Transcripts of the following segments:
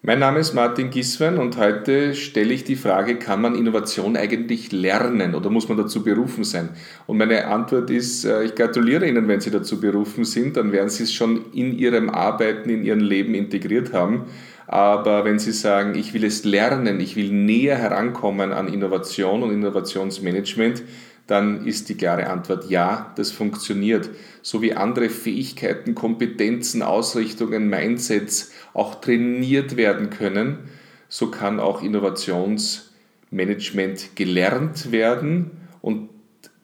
Mein Name ist Martin Giswein und heute stelle ich die Frage, kann man Innovation eigentlich lernen oder muss man dazu berufen sein? Und meine Antwort ist, äh, ich gratuliere Ihnen, wenn Sie dazu berufen sind, dann werden Sie es schon in Ihrem Arbeiten, in Ihrem Leben integriert haben. Aber wenn Sie sagen, ich will es lernen, ich will näher herankommen an Innovation und Innovationsmanagement, dann ist die klare Antwort ja, das funktioniert. So wie andere Fähigkeiten, Kompetenzen, Ausrichtungen, Mindsets auch trainiert werden können, so kann auch Innovationsmanagement gelernt werden und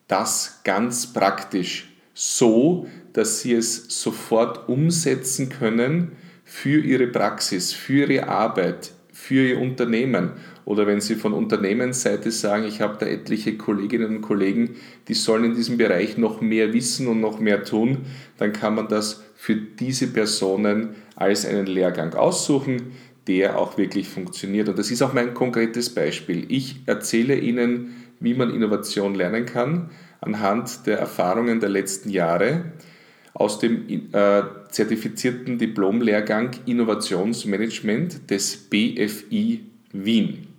das ganz praktisch so, dass Sie es sofort umsetzen können für Ihre Praxis, für Ihre Arbeit, für Ihr Unternehmen oder wenn Sie von Unternehmensseite sagen, ich habe da etliche Kolleginnen und Kollegen, die sollen in diesem Bereich noch mehr wissen und noch mehr tun, dann kann man das für diese Personen als einen Lehrgang aussuchen, der auch wirklich funktioniert. Und das ist auch mein konkretes Beispiel. Ich erzähle Ihnen, wie man Innovation lernen kann, anhand der Erfahrungen der letzten Jahre aus dem äh, zertifizierten Diplomlehrgang Innovationsmanagement des BFI Wien.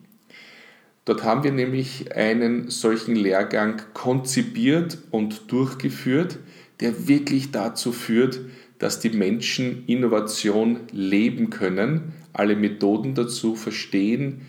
Dort haben wir nämlich einen solchen Lehrgang konzipiert und durchgeführt, der wirklich dazu führt, dass die Menschen Innovation leben können, alle Methoden dazu verstehen,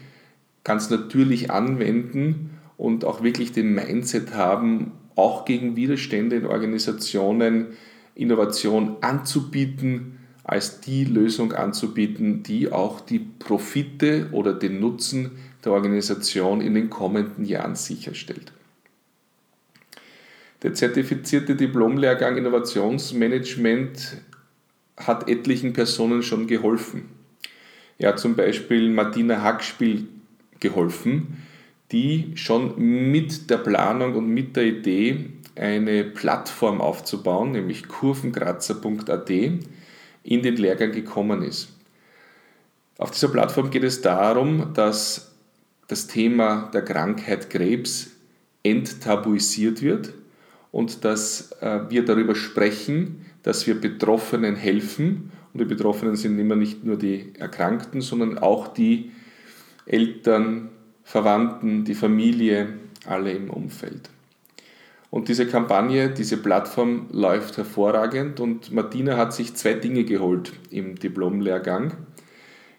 ganz natürlich anwenden und auch wirklich den Mindset haben, auch gegen Widerstände in Organisationen Innovation anzubieten, als die Lösung anzubieten, die auch die Profite oder den Nutzen der Organisation in den kommenden Jahren sicherstellt. Der zertifizierte Diplomlehrgang Innovationsmanagement hat etlichen Personen schon geholfen. Er hat zum Beispiel Martina Hackspiel geholfen, die schon mit der Planung und mit der Idee eine Plattform aufzubauen, nämlich kurvenkratzer.at, in den Lehrgang gekommen ist. Auf dieser Plattform geht es darum, dass das Thema der Krankheit Krebs enttabuisiert wird und dass äh, wir darüber sprechen, dass wir Betroffenen helfen. Und die Betroffenen sind immer nicht nur die Erkrankten, sondern auch die Eltern, Verwandten, die Familie, alle im Umfeld. Und diese Kampagne, diese Plattform läuft hervorragend und Martina hat sich zwei Dinge geholt im Diplomlehrgang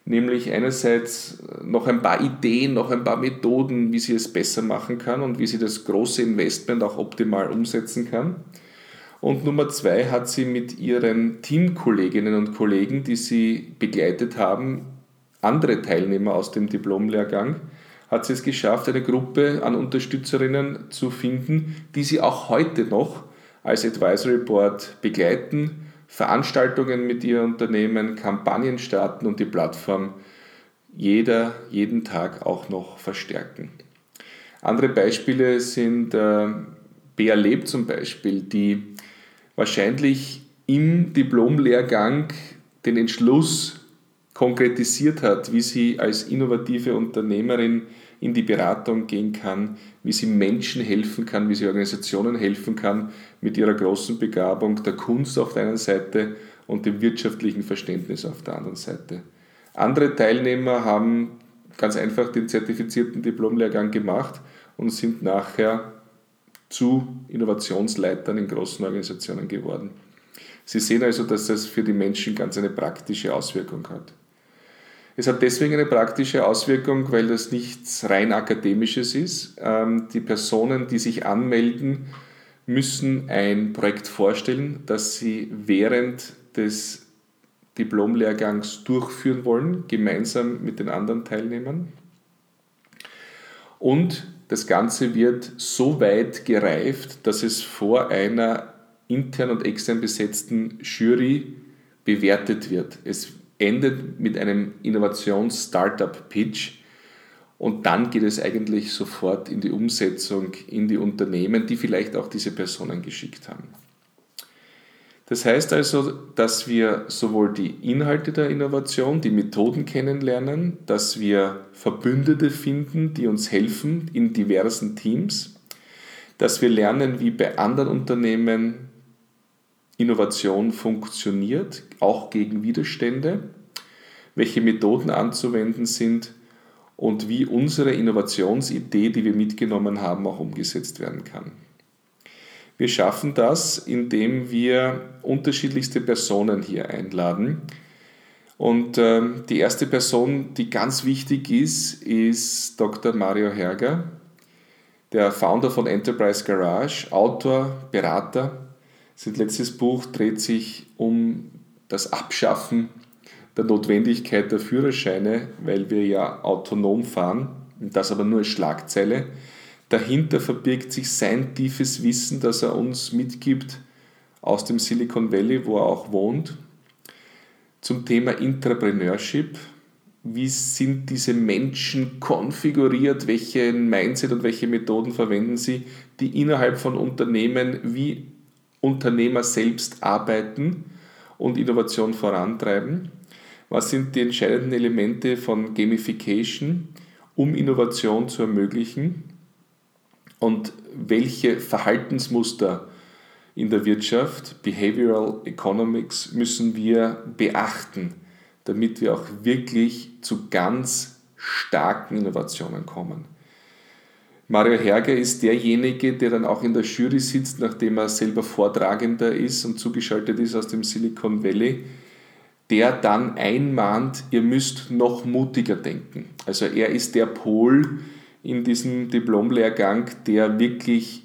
nämlich einerseits noch ein paar Ideen, noch ein paar Methoden, wie sie es besser machen kann und wie sie das große Investment auch optimal umsetzen kann. Und Nummer zwei hat sie mit ihren Teamkolleginnen und Kollegen, die sie begleitet haben, andere Teilnehmer aus dem Diplomlehrgang, hat sie es geschafft, eine Gruppe an Unterstützerinnen zu finden, die sie auch heute noch als Advisory Board begleiten Veranstaltungen mit ihr unternehmen, Kampagnen starten und die Plattform jeder, jeden Tag auch noch verstärken. Andere Beispiele sind äh, Bea Leb zum Beispiel, die wahrscheinlich im Diplomlehrgang den Entschluss konkretisiert hat, wie sie als innovative Unternehmerin in die Beratung gehen kann, wie sie Menschen helfen kann, wie sie Organisationen helfen kann mit ihrer großen Begabung der Kunst auf der einen Seite und dem wirtschaftlichen Verständnis auf der anderen Seite. Andere Teilnehmer haben ganz einfach den zertifizierten Diplomlehrgang gemacht und sind nachher zu Innovationsleitern in großen Organisationen geworden. Sie sehen also, dass das für die Menschen ganz eine praktische Auswirkung hat. Es hat deswegen eine praktische Auswirkung, weil das nichts rein akademisches ist. Ähm, die Personen, die sich anmelden, müssen ein Projekt vorstellen, das sie während des Diplomlehrgangs durchführen wollen, gemeinsam mit den anderen Teilnehmern. Und das Ganze wird so weit gereift, dass es vor einer intern und extern besetzten Jury bewertet wird. Es endet mit einem Innovations-Startup-Pitch und dann geht es eigentlich sofort in die Umsetzung in die Unternehmen, die vielleicht auch diese Personen geschickt haben. Das heißt also, dass wir sowohl die Inhalte der Innovation, die Methoden kennenlernen, dass wir Verbündete finden, die uns helfen in diversen Teams, dass wir lernen, wie bei anderen Unternehmen Innovation funktioniert, auch gegen Widerstände. welche Methoden anzuwenden sind und wie unsere Innovationsidee, die wir mitgenommen haben, auch umgesetzt werden kann. Wir schaffen das, indem wir unterschiedlichste Personen hier einladen. Und äh, die erste Person, die ganz wichtig ist, ist Dr. Mario Herger, der Founder von Enterprise Garage, Autor, Berater. Sein letztes Buch dreht sich um das Abschaffen der Notwendigkeit der Führerscheine, weil wir ja autonom fahren, das aber nur als Schlagzeile. Dahinter verbirgt sich sein tiefes Wissen, das er uns mitgibt aus dem Silicon Valley, wo er auch wohnt, zum Thema Entrepreneurship. Wie sind diese Menschen konfiguriert? Welche Mindset und welche Methoden verwenden sie, die innerhalb von Unternehmen wie Unternehmer selbst arbeiten und Innovation vorantreiben? Was sind die entscheidenden Elemente von Gamification, um Innovation zu ermöglichen? Und welche Verhaltensmuster in der Wirtschaft, Behavioral Economics, müssen wir beachten, damit wir auch wirklich zu ganz starken Innovationen kommen? Mario Herger ist derjenige, der dann auch in der Jury sitzt, nachdem er selber Vortragender ist und zugeschaltet ist aus dem Silicon Valley der dann einmahnt, ihr müsst noch mutiger denken. Also er ist der Pol in diesem Diplomlehrgang, der wirklich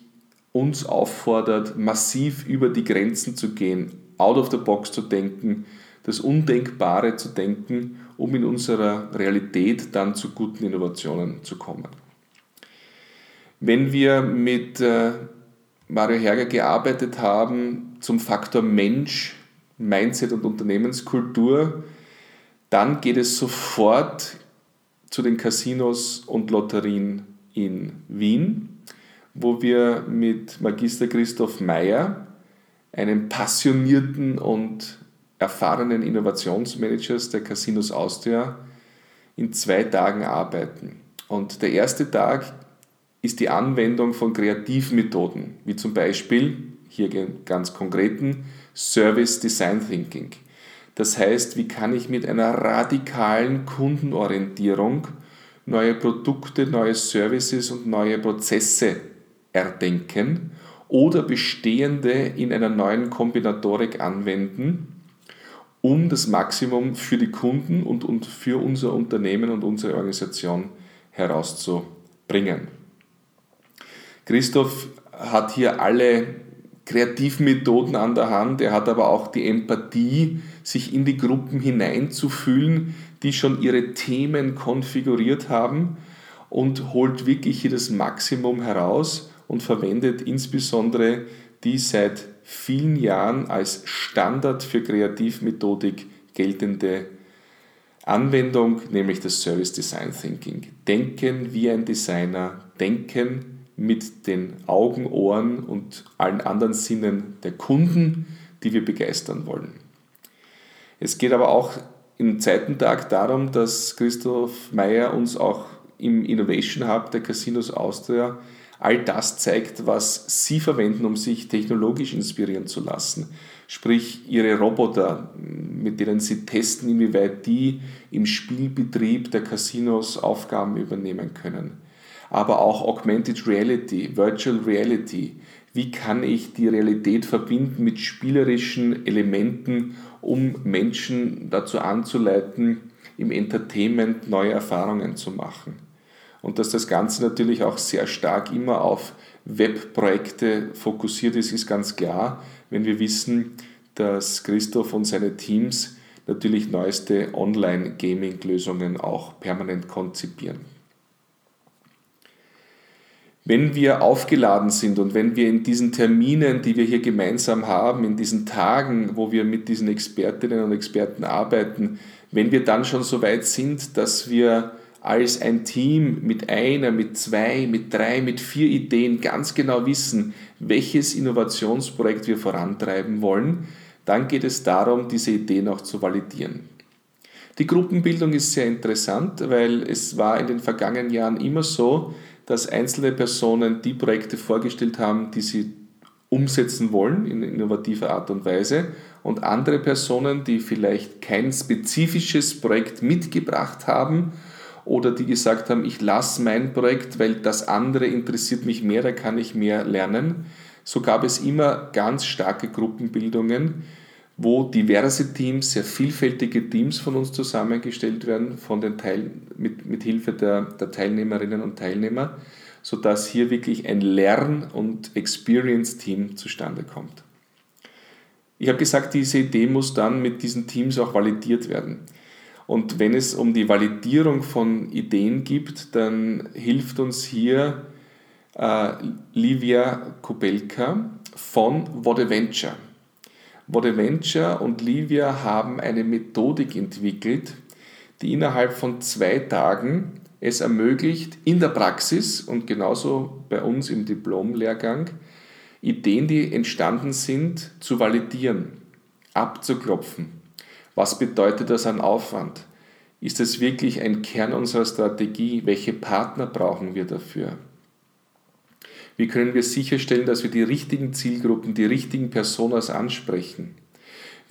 uns auffordert, massiv über die Grenzen zu gehen, out of the box zu denken, das Undenkbare zu denken, um in unserer Realität dann zu guten Innovationen zu kommen. Wenn wir mit äh, Mario Herger gearbeitet haben zum Faktor Mensch Mindset und Unternehmenskultur, dann geht es sofort zu den Casinos und Lotterien in Wien, wo wir mit Magister Christoph Meyer, einem passionierten und erfahrenen Innovationsmanager der Casinos Austria, in zwei Tagen arbeiten. Und der erste Tag ist die Anwendung von Kreativmethoden, wie zum Beispiel, hier ganz konkreten, Service Design Thinking. Das heißt, wie kann ich mit einer radikalen Kundenorientierung neue Produkte, neue Services und neue Prozesse erdenken oder bestehende in einer neuen Kombinatorik anwenden, um das Maximum für die Kunden und, und für unser Unternehmen und unsere Organisation herauszubringen. Christoph hat hier alle Kreativmethoden an der Hand, er hat aber auch die Empathie, sich in die Gruppen hineinzufühlen, die schon ihre Themen konfiguriert haben und holt wirklich hier das Maximum heraus und verwendet insbesondere die seit vielen Jahren als Standard für Kreativmethodik geltende Anwendung, nämlich das Service Design Thinking. Denken wie ein Designer, denken mit den Augen, Ohren und allen anderen Sinnen der Kunden, die wir begeistern wollen. Es geht aber auch im zweiten Tag darum, dass Christoph Meyer uns auch im Innovation Hub der Casinos Austria all das zeigt, was sie verwenden, um sich technologisch inspirieren zu lassen. Sprich, ihre Roboter, mit denen sie testen, inwieweit die im Spielbetrieb der Casinos Aufgaben übernehmen können aber auch Augmented Reality, Virtual Reality. Wie kann ich die Realität verbinden mit spielerischen Elementen, um Menschen dazu anzuleiten, im Entertainment neue Erfahrungen zu machen? Und dass das Ganze natürlich auch sehr stark immer auf Webprojekte fokussiert ist, ist ganz klar, wenn wir wissen, dass Christoph und seine Teams natürlich neueste Online-Gaming-Lösungen auch permanent konzipieren. Wenn wir aufgeladen sind und wenn wir in diesen Terminen, die wir hier gemeinsam haben, in diesen Tagen, wo wir mit diesen Expertinnen und Experten arbeiten, wenn wir dann schon so weit sind, dass wir als ein Team mit einer, mit zwei, mit drei, mit vier Ideen ganz genau wissen, welches Innovationsprojekt wir vorantreiben wollen, dann geht es darum, diese Ideen auch zu validieren. Die Gruppenbildung ist sehr interessant, weil es war in den vergangenen Jahren immer so, dass einzelne Personen die Projekte vorgestellt haben, die sie umsetzen wollen in innovativer Art und Weise und andere Personen, die vielleicht kein spezifisches Projekt mitgebracht haben oder die gesagt haben, ich lasse mein Projekt, weil das andere interessiert mich mehr, da kann ich mehr lernen. So gab es immer ganz starke Gruppenbildungen, wo diverse Teams, sehr vielfältige Teams von uns zusammengestellt werden, von den Teil, mit, mit Hilfe der, der Teilnehmerinnen und Teilnehmer sodass hier wirklich ein Lern- und Experience-Team zustande kommt. Ich habe gesagt, diese Idee muss dann mit diesen Teams auch validiert werden. Und wenn es um die Validierung von Ideen gibt, dann hilft uns hier äh, Livia Kubelka von Vodeventure. Vodeventure und Livia haben eine Methodik entwickelt, die innerhalb von zwei Tagen es ermöglicht, in der Praxis und genauso bei uns im Diplomlehrgang, Ideen, die entstanden sind, zu validieren, abzuklopfen. Was bedeutet das an Aufwand? Ist es wirklich ein Kern unserer Strategie? Welche Partner brauchen wir dafür? Wie können wir sicherstellen, dass wir die richtigen Zielgruppen, die richtigen Personas ansprechen?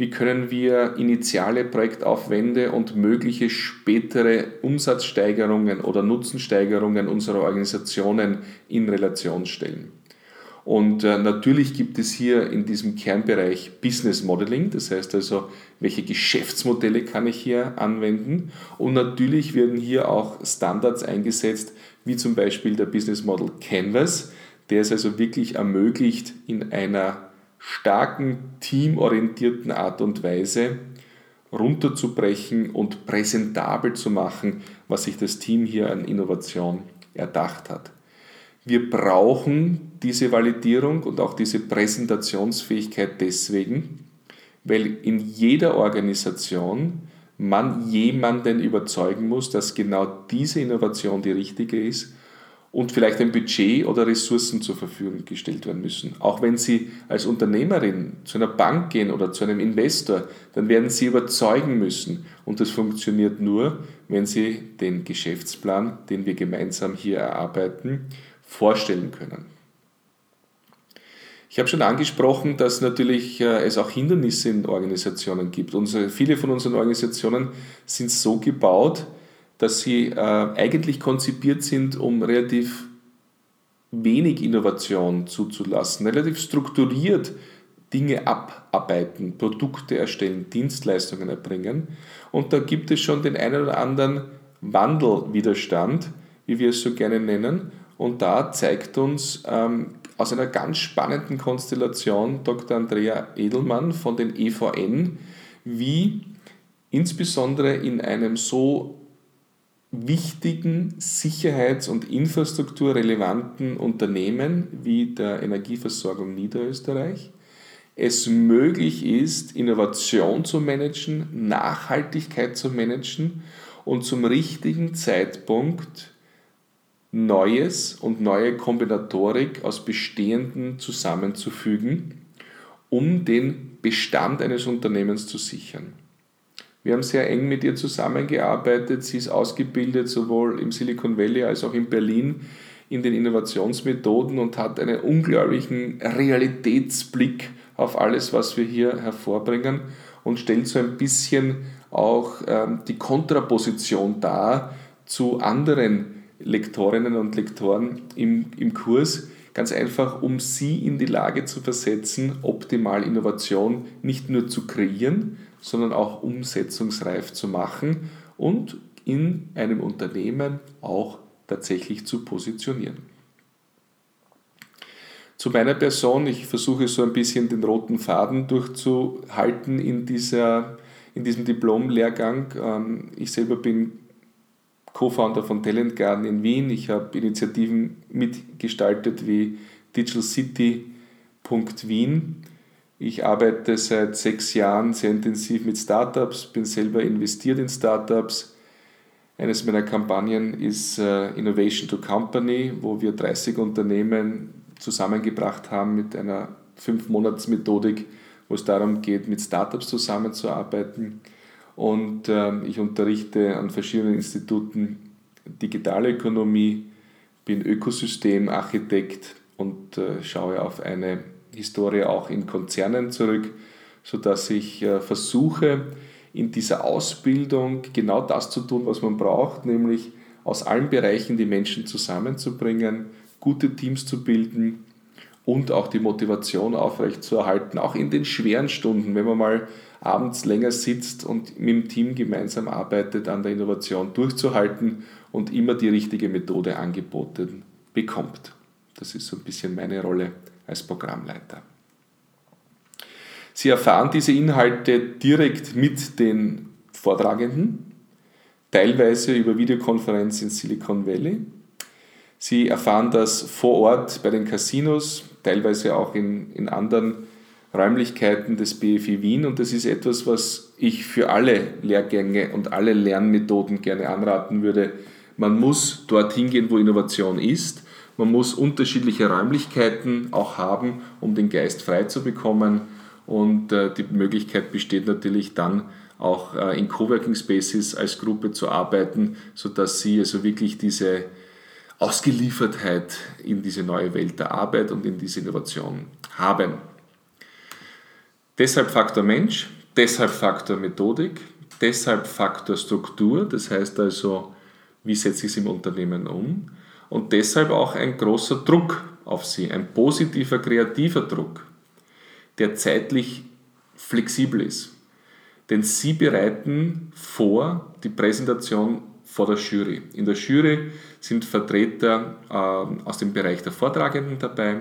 wie können wir initiale Projektaufwände und mögliche spätere Umsatzsteigerungen oder Nutzensteigerungen unserer Organisationen in Relation stellen. Und äh, natürlich gibt es hier in diesem Kernbereich Business Modeling, das heißt also, welche Geschäftsmodelle kann ich hier anwenden. Und natürlich werden hier auch Standards eingesetzt, wie zum Beispiel der Business Model Canvas, der es also wirklich ermöglicht, in einer starken, teamorientierten Art und Weise runterzubrechen und präsentabel zu machen, was sich das Team hier an Innovation erdacht hat. Wir brauchen diese Validierung und auch diese Präsentationsfähigkeit deswegen, weil in jeder Organisation man jemanden überzeugen muss, dass genau diese Innovation die richtige ist und vielleicht ein Budget oder Ressourcen zur Verfügung gestellt werden müssen. Auch wenn Sie als Unternehmerin zu einer Bank gehen oder zu einem Investor, dann werden Sie überzeugen müssen. Und das funktioniert nur, wenn Sie den Geschäftsplan, den wir gemeinsam hier erarbeiten, vorstellen können. Ich habe schon angesprochen, dass natürlich äh, es auch Hindernisse in Organisationen gibt. Unsere, viele von unseren Organisationen sind so gebaut, dass sie äh, eigentlich konzipiert sind, um relativ wenig Innovation zuzulassen, relativ strukturiert Dinge abarbeiten, Produkte erstellen, Dienstleistungen erbringen. Und da gibt es schon den einen oder anderen Wandelwiderstand, wie wir es so gerne nennen. Und da zeigt uns ähm, aus einer ganz spannenden Konstellation Dr. Andrea Edelmann von den EVN, wie insbesondere in einem so wichtigen sicherheits- und infrastrukturrelevanten Unternehmen wie der Energieversorgung Niederösterreich es möglich ist, Innovation zu managen, Nachhaltigkeit zu managen und zum richtigen Zeitpunkt Neues und neue Kombinatorik aus Bestehenden zusammenzufügen, um den Bestand eines Unternehmens zu sichern. Wir haben sehr eng mit ihr zusammengearbeitet. Sie ist ausgebildet sowohl im Silicon Valley als auch in Berlin in den Innovationsmethoden und hat einen unglaublichen Realitätsblick auf alles, was wir hier hervorbringen und stellt so ein bisschen auch ähm, die Kontraposition dar zu anderen Lektorinnen und Lektoren im, im Kurs, ganz einfach, um sie in die Lage zu versetzen, optimal Innovation nicht nur zu kreieren, sondern auch umsetzungsreif zu machen und in einem Unternehmen auch tatsächlich zu positionieren. Zu meiner Person, ich versuche so ein bisschen den roten Faden durchzuhalten in, dieser, in diesem Diplom-Lehrgang. Ähm, ich selber bin Co-Founder von Talent Garden in Wien. Ich habe Initiativen mitgestaltet wie Digital City Wien ich arbeite seit sechs Jahren sehr intensiv mit Startups, bin selber investiert in Startups. Eines meiner Kampagnen ist äh, Innovation to Company, wo wir 30 Unternehmen zusammengebracht haben mit einer Fünf-Monats-Methodik, wo es darum geht, mit Startups zusammenzuarbeiten. Und ähm, ich unterrichte an verschiedenen Instituten Digitalökonomie, bin Ökosystemarchitekt und äh, schaue auf eine Historie auch in Konzernen zurück, sodass ich äh, versuche, in dieser Ausbildung genau das zu tun, was man braucht, nämlich aus allen Bereichen die Menschen zusammenzubringen, gute Teams zu bilden und auch die Motivation aufrechtzuerhalten, auch in den schweren Stunden, wenn man mal abends länger sitzt und mit dem Team gemeinsam arbeitet, an der Innovation durchzuhalten und immer die richtige Methode angeboten bekommt. Das ist so ein bisschen meine Rolle als Programmleiter. Sie erfahren diese Inhalte direkt mit den Vortragenden, teilweise über Videokonferenz in Silicon Valley. Sie erfahren das vor Ort bei den Casinos, teilweise auch in, in anderen Räumlichkeiten des BFI Wien und das ist etwas, was ich für alle Lehrgänge und alle Lernmethoden gerne anraten würde. Man muss dorthin gehen, wo Innovation ist. Man muss unterschiedliche Räumlichkeiten auch haben, um den Geist frei zu bekommen. Und äh, die Möglichkeit besteht natürlich dann auch äh, in Coworking Spaces als Gruppe zu arbeiten, sodass Sie also wirklich diese Ausgeliefertheit in diese neue Welt der Arbeit und in diese Innovation haben. Deshalb Faktor Mensch, deshalb Faktor Methodik, deshalb Faktor Struktur, das heißt also, wie setze ich es im Unternehmen um und deshalb auch ein großer Druck auf Sie, ein positiver, kreativer Druck, der zeitlich flexibel ist. Denn Sie bereiten vor die Präsentation vor der Jury. In der Jury sind Vertreter äh, aus dem Bereich der Vortragenden dabei,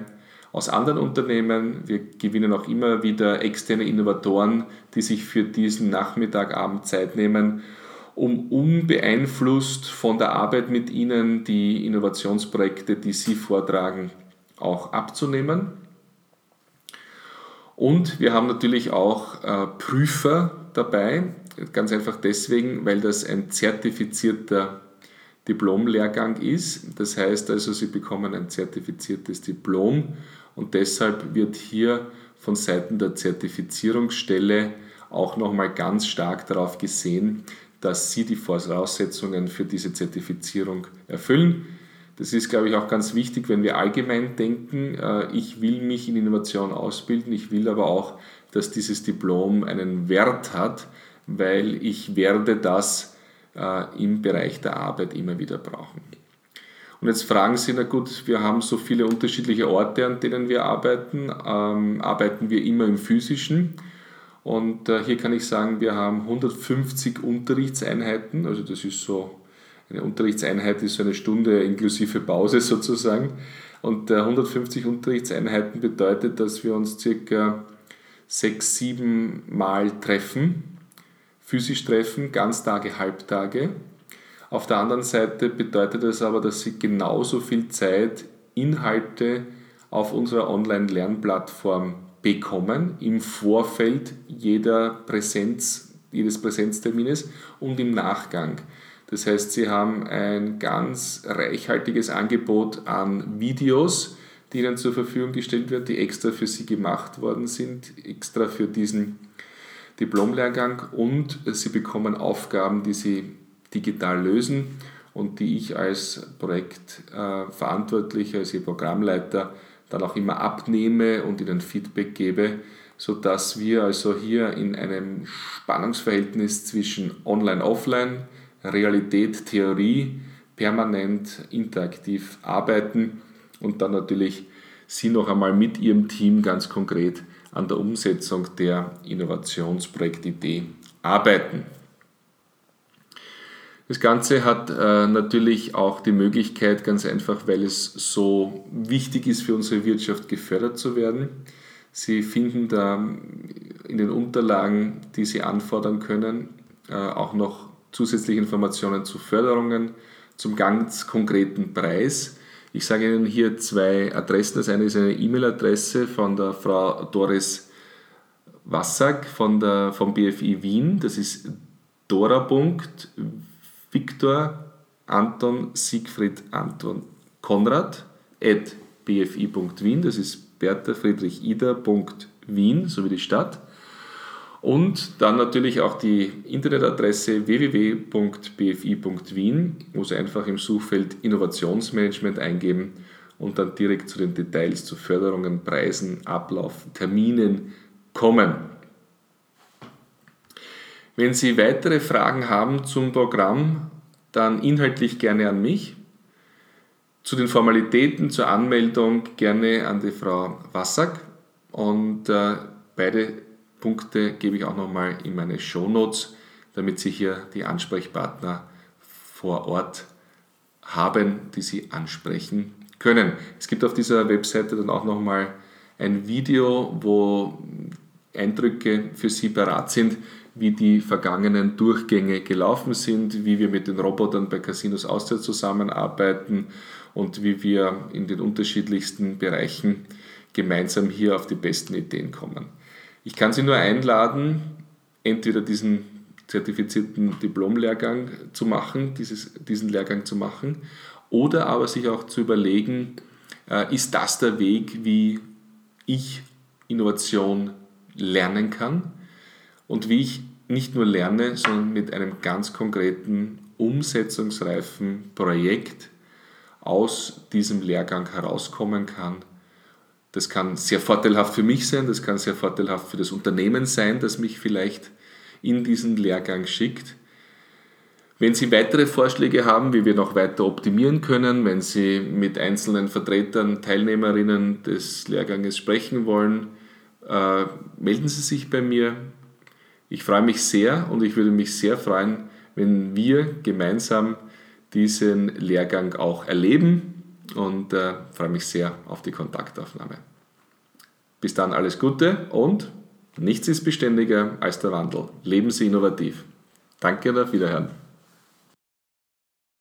aus anderen Unternehmen. Wir gewinnen auch immer wieder externe Innovatoren, die sich für diesen Nachmittag, Abend Zeit nehmen, um unbeeinflusst von der Arbeit mit Ihnen die Innovationsprojekte, die Sie vortragen, auch abzunehmen. Und wir haben natürlich auch äh, Prüfer dabei, ganz einfach deswegen, weil das ein zertifizierter Diplomlehrgang ist. Das heißt also, Sie bekommen ein zertifiziertes Diplom und deshalb wird hier von Seiten der Zertifizierungsstelle auch nochmal ganz stark darauf gesehen, dass Sie die Voraussetzungen für diese Zertifizierung erfüllen. Das ist, glaube ich, auch ganz wichtig, wenn wir allgemein denken, äh, ich will mich in Innovation ausbilden, ich will aber auch, dass dieses Diplom einen Wert hat, weil ich werde das äh, im Bereich der Arbeit immer wieder brauchen. Und jetzt fragen Sie, na gut, wir haben so viele unterschiedliche Orte, an denen wir arbeiten. Ähm, arbeiten wir immer im physischen? Und äh, hier kann ich sagen, wir haben 150 Unterrichtseinheiten, also das ist so, eine Unterrichtseinheit ist so eine Stunde inklusive Pause sozusagen. Und äh, 150 Unterrichtseinheiten bedeutet, dass wir uns circa sechs, sieben Mal treffen, physisch treffen, Ganztage, Halbtage auf der anderen Seite bedeutet es aber, dass Sie genauso viel Zeit, Inhalte auf unserer Online-Lernplattform bekommen im Vorfeld jeder Präsenz, jedes Präsenztermines und im Nachgang. Das heißt, Sie haben ein ganz reichhaltiges Angebot an Videos, die Ihnen zur Verfügung gestellt werden, die extra für Sie gemacht worden sind, extra für diesen Diplomlehrgang und Sie bekommen Aufgaben, die Sie digital lösen und die ich als Projektverantwortlicher, als Ihr Programmleiter dann auch immer abnehme und Ihnen Feedback gebe, sodass wir also hier in einem Spannungsverhältnis zwischen Online-Offline, Realität, Theorie permanent interaktiv arbeiten und dann natürlich Sie noch einmal mit Ihrem Team ganz konkret an der Umsetzung der Innovationsprojektidee arbeiten. Das Ganze hat äh, natürlich auch die Möglichkeit, ganz einfach, weil es so wichtig ist für unsere Wirtschaft, gefördert zu werden. Sie finden da in den Unterlagen, die Sie anfordern können, äh, auch noch zusätzliche Informationen zu Förderungen, zum ganz konkreten Preis. Ich sage Ihnen hier zwei Adressen. Das eine ist eine E-Mail-Adresse von der Frau Doris Wassack von der, vom BFI Wien. Das ist dora.wien Viktor Anton Siegfried Anton Konrad at bfi.wien, das ist Bertha Friedrich Ida.wien, so wie die Stadt. Und dann natürlich auch die Internetadresse www.bfi.wien, wo Sie einfach im Suchfeld Innovationsmanagement eingeben und dann direkt zu den Details, zu Förderungen, Preisen, Ablauf, Terminen kommen. Wenn Sie weitere Fragen haben zum Programm, dann inhaltlich gerne an mich. Zu den Formalitäten zur Anmeldung gerne an die Frau Wassack und äh, beide Punkte gebe ich auch nochmal in meine Show Notes, damit Sie hier die Ansprechpartner vor Ort haben, die Sie ansprechen können. Es gibt auf dieser Webseite dann auch nochmal ein Video, wo Eindrücke für Sie parat sind, wie die vergangenen Durchgänge gelaufen sind, wie wir mit den Robotern bei Casinos Austria zusammenarbeiten und wie wir in den unterschiedlichsten Bereichen gemeinsam hier auf die besten Ideen kommen. Ich kann Sie nur einladen, entweder diesen zertifizierten Diplomlehrgang zu machen, dieses, diesen Lehrgang zu machen, oder aber sich auch zu überlegen, äh, ist das der Weg, wie ich Innovation lernen kann und wie ich nicht nur lerne, sondern mit einem ganz konkreten, umsetzungsreifen Projekt aus diesem Lehrgang herauskommen kann. Das kann sehr vorteilhaft für mich sein, das kann sehr vorteilhaft für das Unternehmen sein, das mich vielleicht in diesen Lehrgang schickt. Wenn Sie weitere Vorschläge haben, wie wir noch weiter optimieren können, wenn Sie mit einzelnen Vertretern, Teilnehmerinnen des Lehrganges sprechen wollen, äh, melden Sie sich bei mir. Ich freue mich sehr und ich würde mich sehr freuen, wenn wir gemeinsam diesen Lehrgang auch erleben und äh, freue mich sehr auf die Kontaktaufnahme. Bis dann alles Gute und nichts ist beständiger als der Wandel. Leben Sie innovativ. Danke und auf Wiederhören.